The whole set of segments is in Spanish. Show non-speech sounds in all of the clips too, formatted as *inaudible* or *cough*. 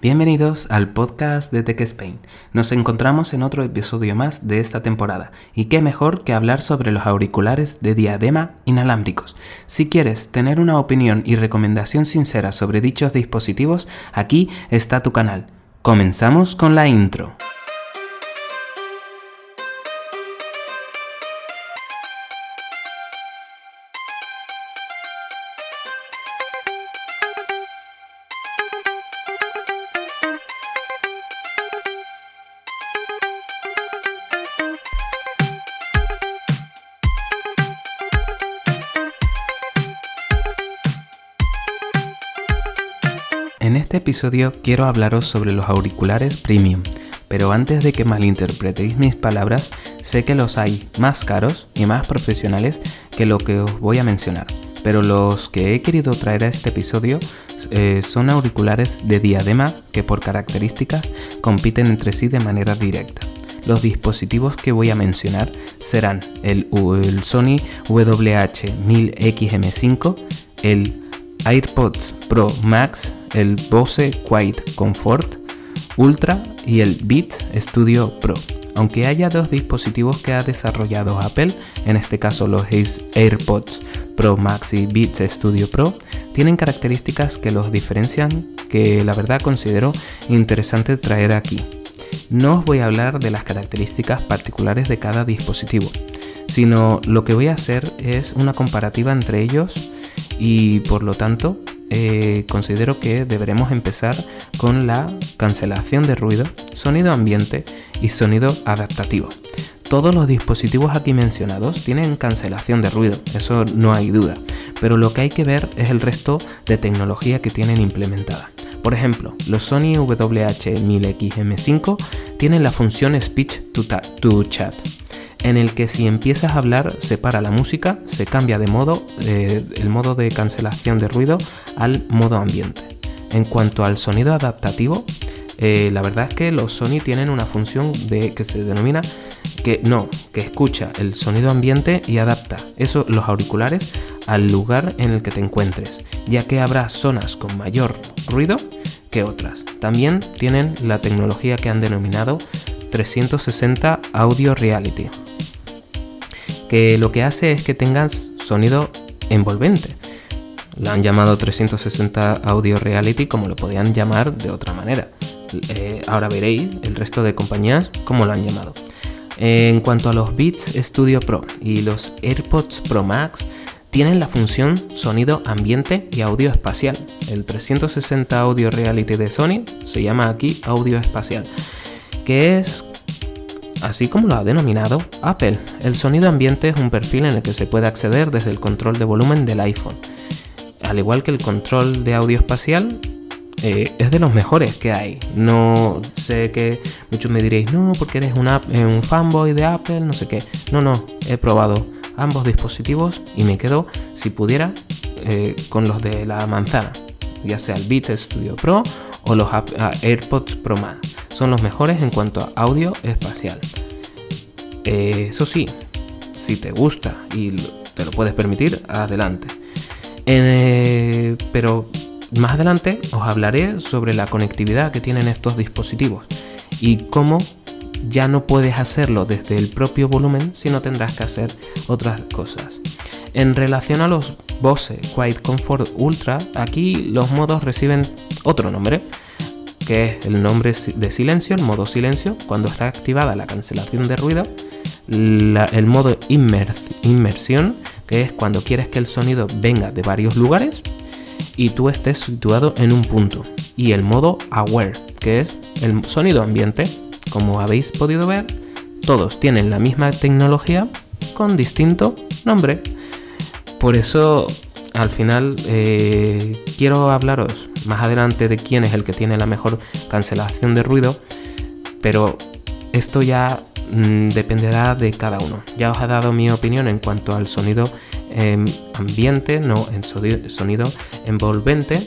Bienvenidos al podcast de Tech Spain. Nos encontramos en otro episodio más de esta temporada y qué mejor que hablar sobre los auriculares de diadema inalámbricos. Si quieres tener una opinión y recomendación sincera sobre dichos dispositivos, aquí está tu canal. Comenzamos con la intro. Este episodio quiero hablaros sobre los auriculares premium, pero antes de que malinterpretéis mis palabras, sé que los hay más caros y más profesionales que lo que os voy a mencionar, pero los que he querido traer a este episodio eh, son auriculares de diadema que por características compiten entre sí de manera directa. Los dispositivos que voy a mencionar serán el, el Sony WH-1000XM5, el AirPods Pro Max, el Bose Quiet Comfort Ultra y el Beats Studio Pro. Aunque haya dos dispositivos que ha desarrollado Apple, en este caso los AirPods Pro Max y Beats Studio Pro, tienen características que los diferencian que la verdad considero interesante traer aquí. No os voy a hablar de las características particulares de cada dispositivo, sino lo que voy a hacer es una comparativa entre ellos y por lo tanto eh, considero que deberemos empezar con la cancelación de ruido, sonido ambiente y sonido adaptativo. Todos los dispositivos aquí mencionados tienen cancelación de ruido, eso no hay duda, pero lo que hay que ver es el resto de tecnología que tienen implementada. Por ejemplo, los Sony WH-1000XM5 tienen la función Speech to Chat, en el que si empiezas a hablar se para la música, se cambia de modo eh, el modo de cancelación de ruido al modo ambiente. En cuanto al sonido adaptativo, eh, la verdad es que los Sony tienen una función que se denomina que no, que escucha el sonido ambiente y adapta eso, los auriculares al lugar en el que te encuentres, ya que habrá zonas con mayor ruido que otras. También tienen la tecnología que han denominado 360 Audio Reality, que lo que hace es que tengas sonido envolvente. Lo han llamado 360 Audio Reality como lo podían llamar de otra manera. Eh, ahora veréis el resto de compañías cómo lo han llamado. En cuanto a los Beats Studio Pro y los AirPods Pro Max, tienen la función sonido ambiente y audio espacial. El 360 Audio Reality de Sony se llama aquí audio espacial, que es así como lo ha denominado Apple. El sonido ambiente es un perfil en el que se puede acceder desde el control de volumen del iPhone. Al igual que el control de audio espacial, eh, es de los mejores que hay. No sé que muchos me diréis, no, porque eres eh, un fanboy de Apple, no sé qué. No, no, he probado ambos dispositivos y me quedo, si pudiera, eh, con los de la manzana, ya sea el Beats Studio Pro o los AirPods Pro Max son los mejores en cuanto a audio espacial. Eh, eso sí, si te gusta y te lo puedes permitir, adelante. Eh, pero más adelante os hablaré sobre la conectividad que tienen estos dispositivos y cómo ya no puedes hacerlo desde el propio volumen, sino tendrás que hacer otras cosas. En relación a los Bose Quiet Comfort Ultra, aquí los modos reciben otro nombre que es el nombre de silencio, el modo silencio, cuando está activada la cancelación de ruido, el modo inmersión, que es cuando quieres que el sonido venga de varios lugares y tú estés situado en un punto, y el modo aware, que es el sonido ambiente, como habéis podido ver, todos tienen la misma tecnología con distinto nombre. Por eso al final eh, quiero hablaros más adelante de quién es el que tiene la mejor cancelación de ruido, pero esto ya mm, dependerá de cada uno. Ya os he dado mi opinión en cuanto al sonido em, ambiente, no en sonido envolvente,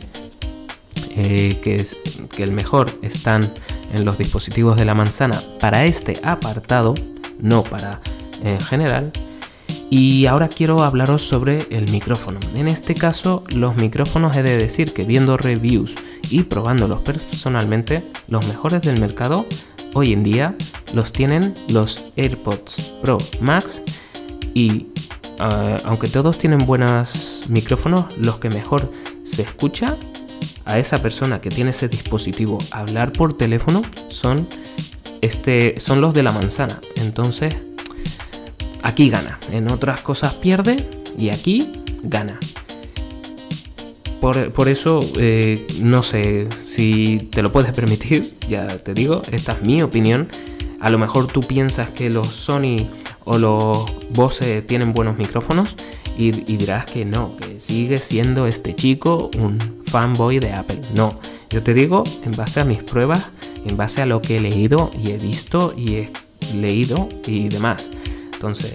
eh, que, es, que el mejor están en los dispositivos de la manzana para este apartado, no para en general. Y ahora quiero hablaros sobre el micrófono. En este caso, los micrófonos he de decir que viendo reviews y probándolos personalmente, los mejores del mercado hoy en día los tienen los AirPods Pro Max y ah, aunque todos tienen buenos micrófonos, los que mejor se escucha a esa persona que tiene ese dispositivo hablar por teléfono son, este, son los de la manzana. Entonces, aquí gana. En otras cosas pierde y aquí gana. Por, eso, eh, no sé si te lo puedes *laughs* permitir, ya te digo, esta es mi opinión. A lo mejor tú piensas que los Sony o los Bose tienen buenos micrófonos y, dirás que no, que sigue siendo este chico un fanboy de Apple. No, yo te digo en base a mis pruebas, en base a lo que he leído y he visto y he leído y demás. Entonces,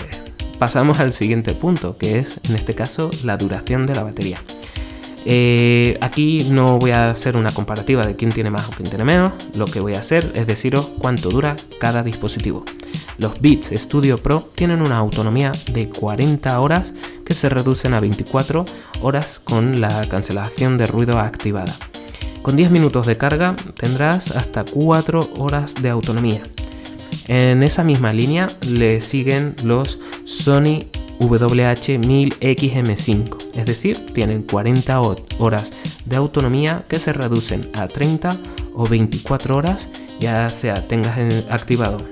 pasamos al siguiente punto, que es en este caso la duración de la batería. Eh, aquí no voy a hacer una comparativa de quién tiene más o quién tiene menos, lo que voy a hacer es deciros cuánto dura cada dispositivo. Los Beats Studio Pro tienen una autonomía de 40 horas que se reducen a 24 horas con la cancelación de ruido activada. Con 10 minutos de carga tendrás hasta 4 horas de autonomía. En esa misma línea le siguen los Sony WH-1000XM5, es decir, tienen 40 horas de autonomía que se reducen a 30 o 24 horas, ya sea tengas activado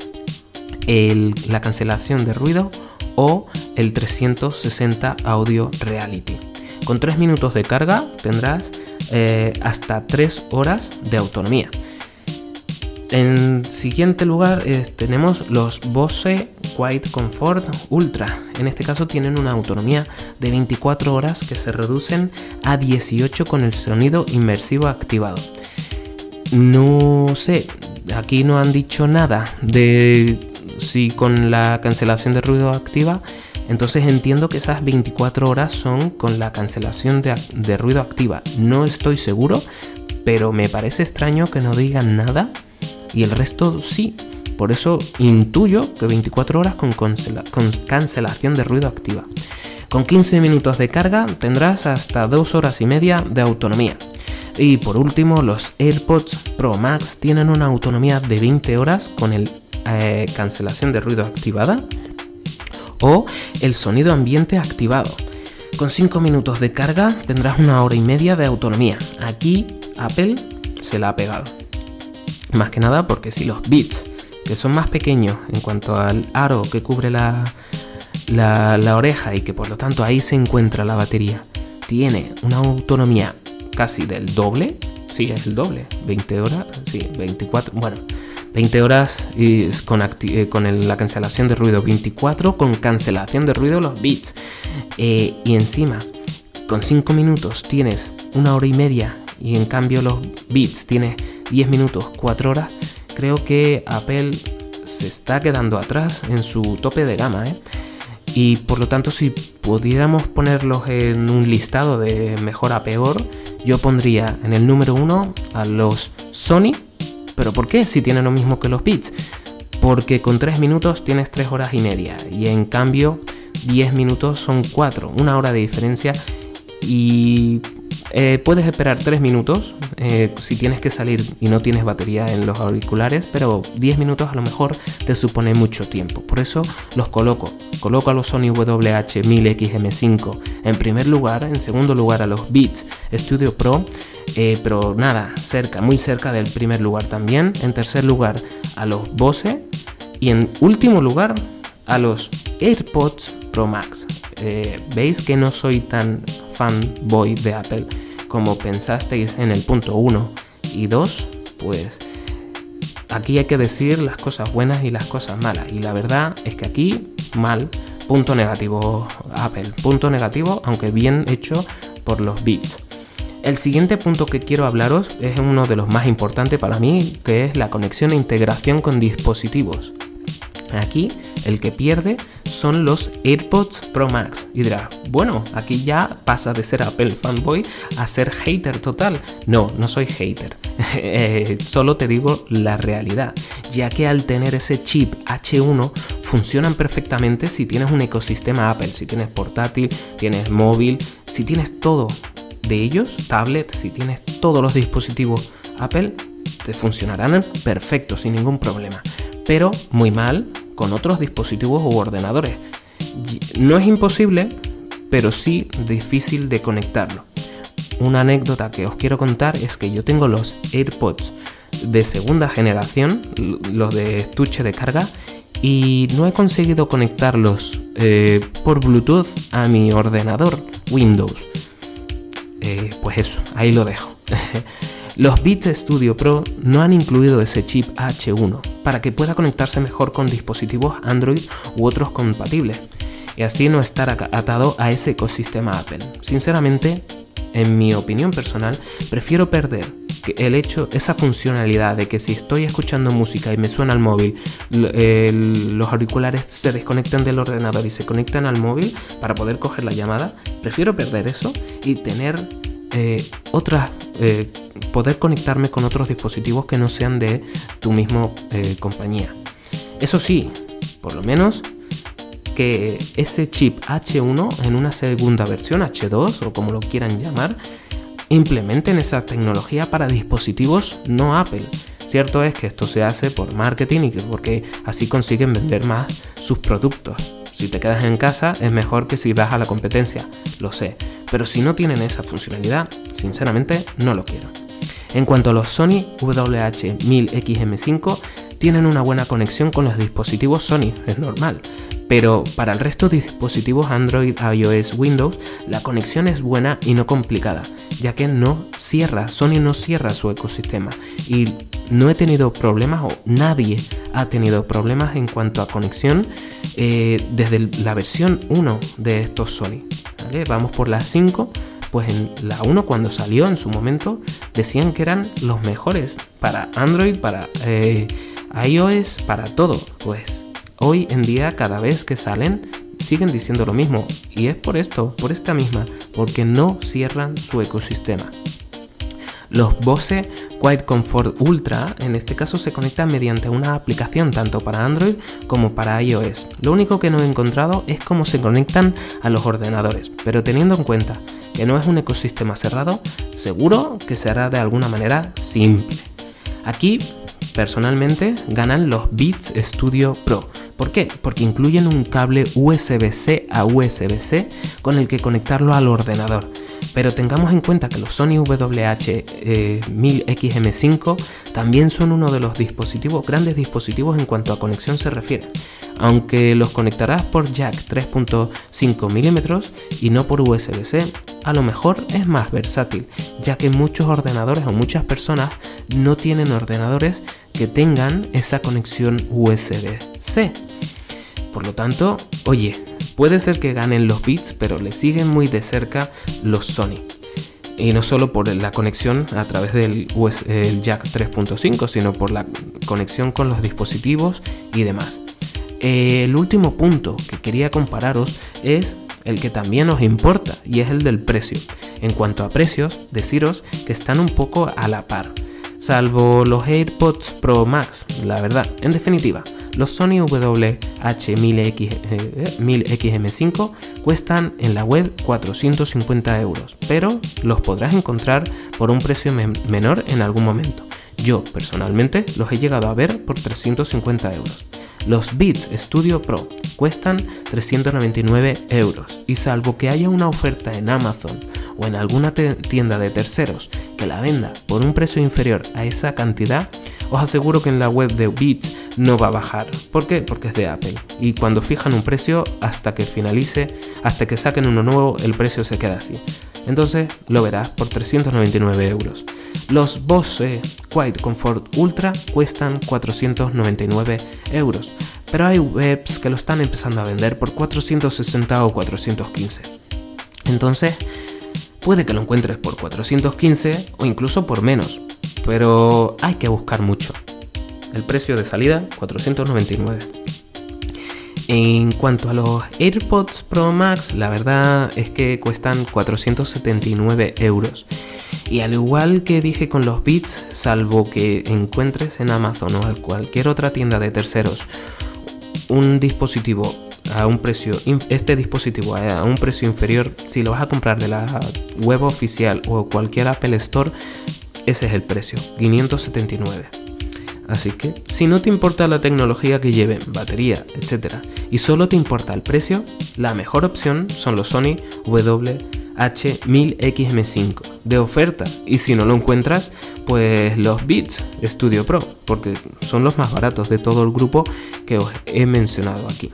la cancelación de ruido o el 360 Audio Reality. Con 3 minutos de carga tendrás eh, hasta 3 horas de autonomía. En siguiente lugar eh, tenemos los Bose Quiet Comfort Ultra. En este caso tienen una autonomía de 24 horas que se reducen a 18 con el sonido inmersivo activado. No sé, aquí no han dicho nada de si con la cancelación de ruido activa. Entonces entiendo que esas 24 horas son con la cancelación de, de ruido activa. No estoy seguro, pero me parece extraño que no digan nada y el resto sí. Por eso intuyo que 24 horas con, cancelación de ruido activa. Con 15 minutos de carga tendrás hasta 2 horas y media de autonomía. Y por último, los AirPods Pro Max tienen una autonomía de 20 horas con el eh, cancelación de ruido activada o el sonido ambiente activado. Con 5 minutos de carga tendrás una hora y media de autonomía. Aquí Apple se la ha pegado. Más que nada porque si los bits, que son más pequeños en cuanto al aro que cubre la, la, oreja y que por lo tanto ahí se encuentra la batería, tiene una autonomía casi del doble, sí, es el doble, 20 horas, sí, 24, bueno, 20 horas con, eh, con la cancelación de ruido, 24 con cancelación de ruido los bits. Eh, y encima, con 5 minutos tienes una hora y media y en cambio los bits tienes 10 minutos, 4 horas, creo que Apple se está quedando atrás en su tope de gama. ¿eh? Y por lo tanto, si pudiéramos ponerlos en un listado de mejor a peor, yo pondría en el número 1 a los Sony. ¿Pero por qué? Si tienen lo mismo que los Beats. Porque con 3 minutos tienes 3 horas y media. Y en cambio, 10 minutos son 4. Una hora de diferencia. Y eh, puedes esperar 3 minutos eh, si tienes que salir y no tienes batería en los auriculares, pero 10 minutos a lo mejor te supone mucho tiempo. Por eso los coloco. Coloco a los Sony WH-1000XM5 en primer lugar, en segundo lugar a los Beats Studio Pro, eh, pero nada, cerca, muy cerca del primer lugar también. En tercer lugar a los Bose y en último lugar a los AirPods Pro Max. Veis que no soy tan fanboy de Apple como pensasteis en el punto 1 y 2, pues aquí hay que decir las cosas buenas y las cosas malas. Y la verdad es que aquí mal, punto negativo Apple, punto negativo, aunque bien hecho por los bits. El siguiente punto que quiero hablaros es uno de los más importantes para mí, que es la conexión e integración con dispositivos. Aquí el que pierde son los AirPods Pro Max. Y dirás, bueno, aquí ya pasa de ser Apple fanboy a ser hater total. No, no soy hater. *laughs* Eh, solo te digo la realidad, ya que al tener ese chip H1 funcionan perfectamente si tienes un ecosistema Apple, si tienes portátil, tienes móvil, si tienes todo de ellos, tablet, si tienes todos los dispositivos Apple, te funcionarán perfecto, sin ningún problema. Pero muy mal con otros dispositivos u ordenadores. No es imposible, pero sí difícil de conectarlo. Una anécdota que os quiero contar es que yo tengo los AirPods de segunda generación, los de estuche de carga, y no he conseguido conectarlos eh, por Bluetooth a mi ordenador Windows. Eh, pues eso, ahí lo dejo. *laughs* Los Beats Studio Pro no han incluido ese chip H1 para que pueda conectarse mejor con dispositivos Android u otros compatibles y así no estar atado a ese ecosistema Apple. Sinceramente, en mi opinión personal, prefiero perder el hecho, esa funcionalidad de que si estoy escuchando música y me suena al móvil, los auriculares se desconectan del ordenador y se conectan al móvil para poder coger la llamada, prefiero perder eso y tener eh, otras, eh, poder conectarme con otros dispositivos que no sean de tu misma eh, compañía. Eso sí, por lo menos que ese chip H1 en una segunda versión, H2 o como lo quieran llamar, implementen esa tecnología para dispositivos no Apple. Cierto es que esto se hace por marketing y porque así consiguen vender más sus productos. Si te quedas en casa es mejor que si vas a la competencia, lo sé, pero si no tienen esa funcionalidad, sinceramente no lo quiero. En cuanto a los Sony WH-1000XM5, tienen una buena conexión con los dispositivos Sony, es normal, pero para el resto de dispositivos Android, iOS, Windows, la conexión es buena y no complicada, ya que no cierra, Sony no cierra su ecosistema y no he tenido problemas o nadie ha tenido problemas en cuanto a conexión eh, desde la versión 1 de estos Sony. Vamos por la 5 pues en la 1 cuando salió en su momento decían que eran los mejores para Android, para eh, iOS, para todo. Pues Hoy en día cada vez que salen siguen diciendo lo mismo y es por esto, por esta misma, porque no cierran su ecosistema. Los Bose Quiet Comfort Ultra en este caso se conectan mediante una aplicación tanto para Android como para iOS. Lo único que no he encontrado es cómo se conectan a los ordenadores, pero teniendo en cuenta que no es un ecosistema cerrado, seguro que se hará de alguna manera simple. Aquí, personalmente, ganan los Beats Studio Pro, ¿Por qué? Porque incluyen un cable USB-C a USB-C con el que conectarlo al ordenador. Pero tengamos en cuenta que los Sony WH-1000XM5 también son uno de los dispositivos, grandes dispositivos en cuanto a conexión se refiere. Aunque los conectarás por jack 3.5 mm y no por USB-C, a lo mejor es más versátil, ya que muchos ordenadores o muchas personas no tienen ordenadores que tengan esa conexión USB-C. Por lo tanto, oye, puede ser que ganen los bits, pero le siguen muy de cerca los Sony. Y no solo por la conexión a través del jack 3.5, sino por la conexión con los dispositivos y demás. El último punto que quería compararos es el que también nos importa y es el del precio. En cuanto a precios, deciros que están un poco a la par salvo los AirPods Pro Max, la verdad. En definitiva, los Sony WH-1000XM5 cuestan en la web 450 euros, pero los podrás encontrar por un precio menor en algún momento. Yo personalmente los he llegado a ver por 350 euros. Los Beats Studio Pro cuestan 399 euros y salvo que haya una oferta en Amazon o en alguna tienda de terceros que la venda por un precio inferior a esa cantidad, os aseguro que en la web de Beats no va a bajar. ¿Por qué? Porque es de Apple. Y cuando fijan un precio, hasta que finalice, hasta que saquen uno nuevo, el precio se queda así. Entonces lo verás por 399 euros. Los Bose Quiet Comfort Ultra cuestan 499 euros, pero hay webs que lo están empezando a vender por 460 o 415. Entonces, puede que lo encuentres por 415 o incluso por menos, pero hay que buscar mucho. El precio de salida 499. En cuanto a los AirPods Pro Max, la verdad es que cuestan 479 euros. Y al igual que dije con los Beats, salvo que encuentres en Amazon o en cualquier otra tienda de terceros un dispositivo a un precio, este dispositivo a un precio inferior, si lo vas a comprar de la web oficial o cualquier Apple Store, ese es el precio, 579. Así que, si no te importa la tecnología que lleven, batería, etc., y solo te importa el precio, la mejor opción son los Sony WH-1000XM5 de oferta. Y si no lo encuentras, pues los Beats Studio Pro, porque son los más baratos de todo el grupo que os he mencionado aquí.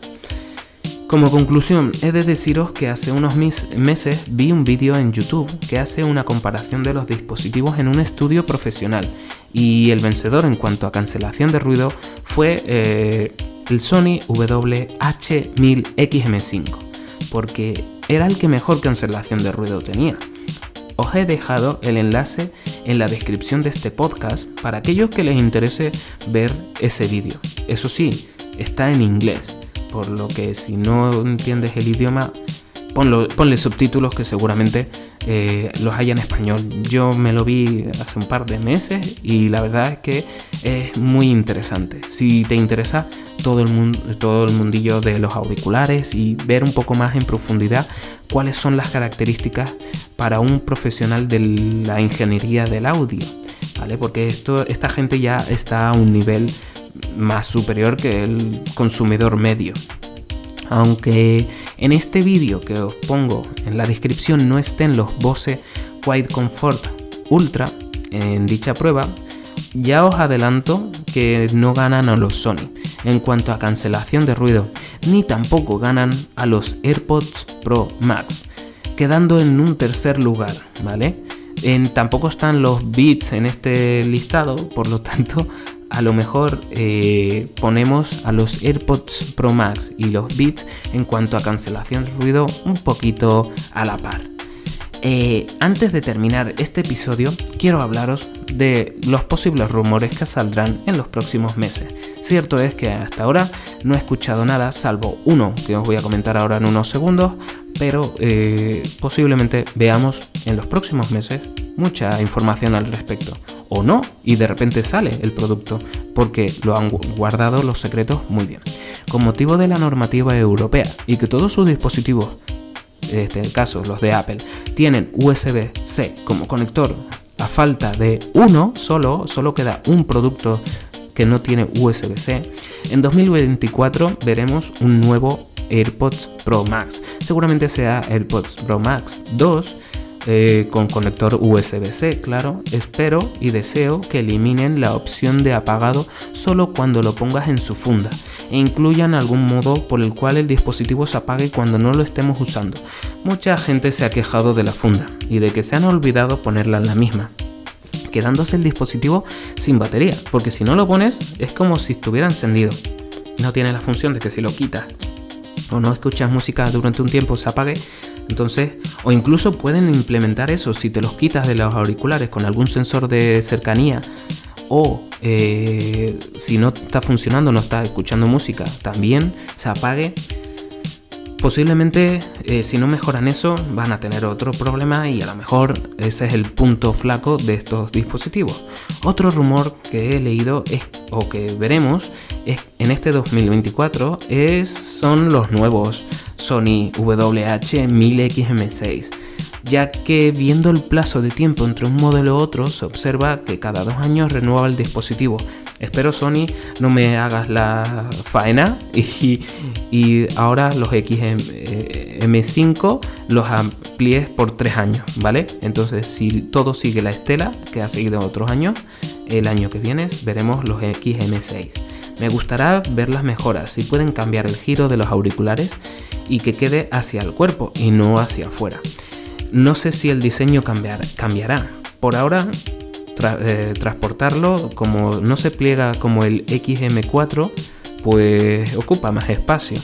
Como conclusión, he de deciros que hace unos meses vi un vídeo en YouTube que hace una comparación de los dispositivos en un estudio profesional y el vencedor en cuanto a cancelación de ruido fue eh, el Sony WH-1000XM5 porque era el que mejor cancelación de ruido tenía. Os he dejado el enlace en la descripción de este podcast para aquellos que les interese ver ese vídeo. Eso sí, está en inglés por lo que si no entiendes el idioma, ponle subtítulos que seguramente eh, los haya en español. Yo me lo vi hace un par de meses y la verdad es que es muy interesante. Si te interesa todo el, mundo, todo el mundillo de los auriculares y ver un poco más en profundidad cuáles son las características para un profesional de la ingeniería del audio. ¿Vale? Porque esto, esta gente ya está a un nivel más superior que el consumidor medio. Aunque en este vídeo que os pongo en la descripción no estén los Bose Quiet Comfort Ultra en dicha prueba, ya os adelanto que no ganan a los Sony en cuanto a cancelación de ruido, ni tampoco ganan a los AirPods Pro Max, quedando en un tercer lugar, ¿vale? Tampoco están los Beats en este listado, por lo tanto a lo mejor eh, ponemos a los AirPods Pro Max y los Beats en cuanto a cancelación de ruido un poquito a la par. Eh, antes de terminar este episodio, quiero hablaros de los posibles rumores que saldrán en los próximos meses. Cierto es que hasta ahora no he escuchado nada, salvo uno que os voy a comentar ahora en unos segundos, pero eh, posiblemente veamos en los próximos meses mucha información al respecto. O no, y de repente sale el producto, porque lo han guardado los secretos muy bien. Con motivo de la normativa europea y que todos sus dispositivos, en este caso los de Apple, tienen USB-C como conector a falta de uno solo, solo queda un producto que no tiene USB-C, en 2024 veremos un nuevo AirPods Pro Max. Seguramente sea AirPods Pro Max 2 eh, con conector USB-C, claro. Espero y deseo que eliminen la opción de apagado solo cuando lo pongas en su funda e incluyan algún modo por el cual el dispositivo se apague cuando no lo estemos usando. Mucha gente se ha quejado de la funda y de que se han olvidado ponerla en la misma quedándose el dispositivo sin batería, porque si no lo pones es como si estuviera encendido. No tiene la función de que si lo quitas o no escuchas música durante un tiempo se apague, entonces, o incluso pueden implementar eso si te los quitas de los auriculares con algún sensor de cercanía o eh, si no está funcionando, no está escuchando música, también se apague. Posiblemente eh, si no mejoran eso van a tener otro problema y a lo mejor ese es el punto flaco de estos dispositivos. Otro rumor que he leído es, o que veremos es, en este 2024 es, son los nuevos Sony WH-1000XM6, ya que viendo el plazo de tiempo entre un modelo u otro se observa que cada dos años renueva el dispositivo. Espero Sony no me hagas la faena y, y ahora los XM5 los amplíes por tres años, ¿vale? Entonces si todo sigue la estela que ha seguido otros años, el año que viene veremos los XM6. Me gustará ver las mejoras, si pueden cambiar el giro de los auriculares y que quede hacia el cuerpo y no hacia afuera. No sé si el diseño cambiará. Por ahora, eh, transportarlo como no se pliega como el XM4, pues ocupa más espacio.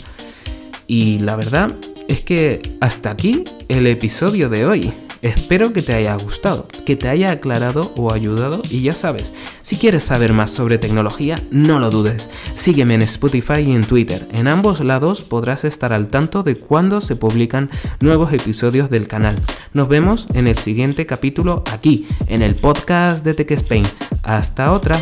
Y la verdad es que hasta aquí el episodio de hoy. Espero que te haya gustado, que te haya aclarado o ayudado y ya sabes, si quieres saber más sobre tecnología, no lo dudes. Sígueme en Spotify y en Twitter. En ambos lados podrás estar al tanto de cuando se publican nuevos episodios del canal. Nos vemos en el siguiente capítulo aquí, en el podcast de Tech Spain. Hasta otra.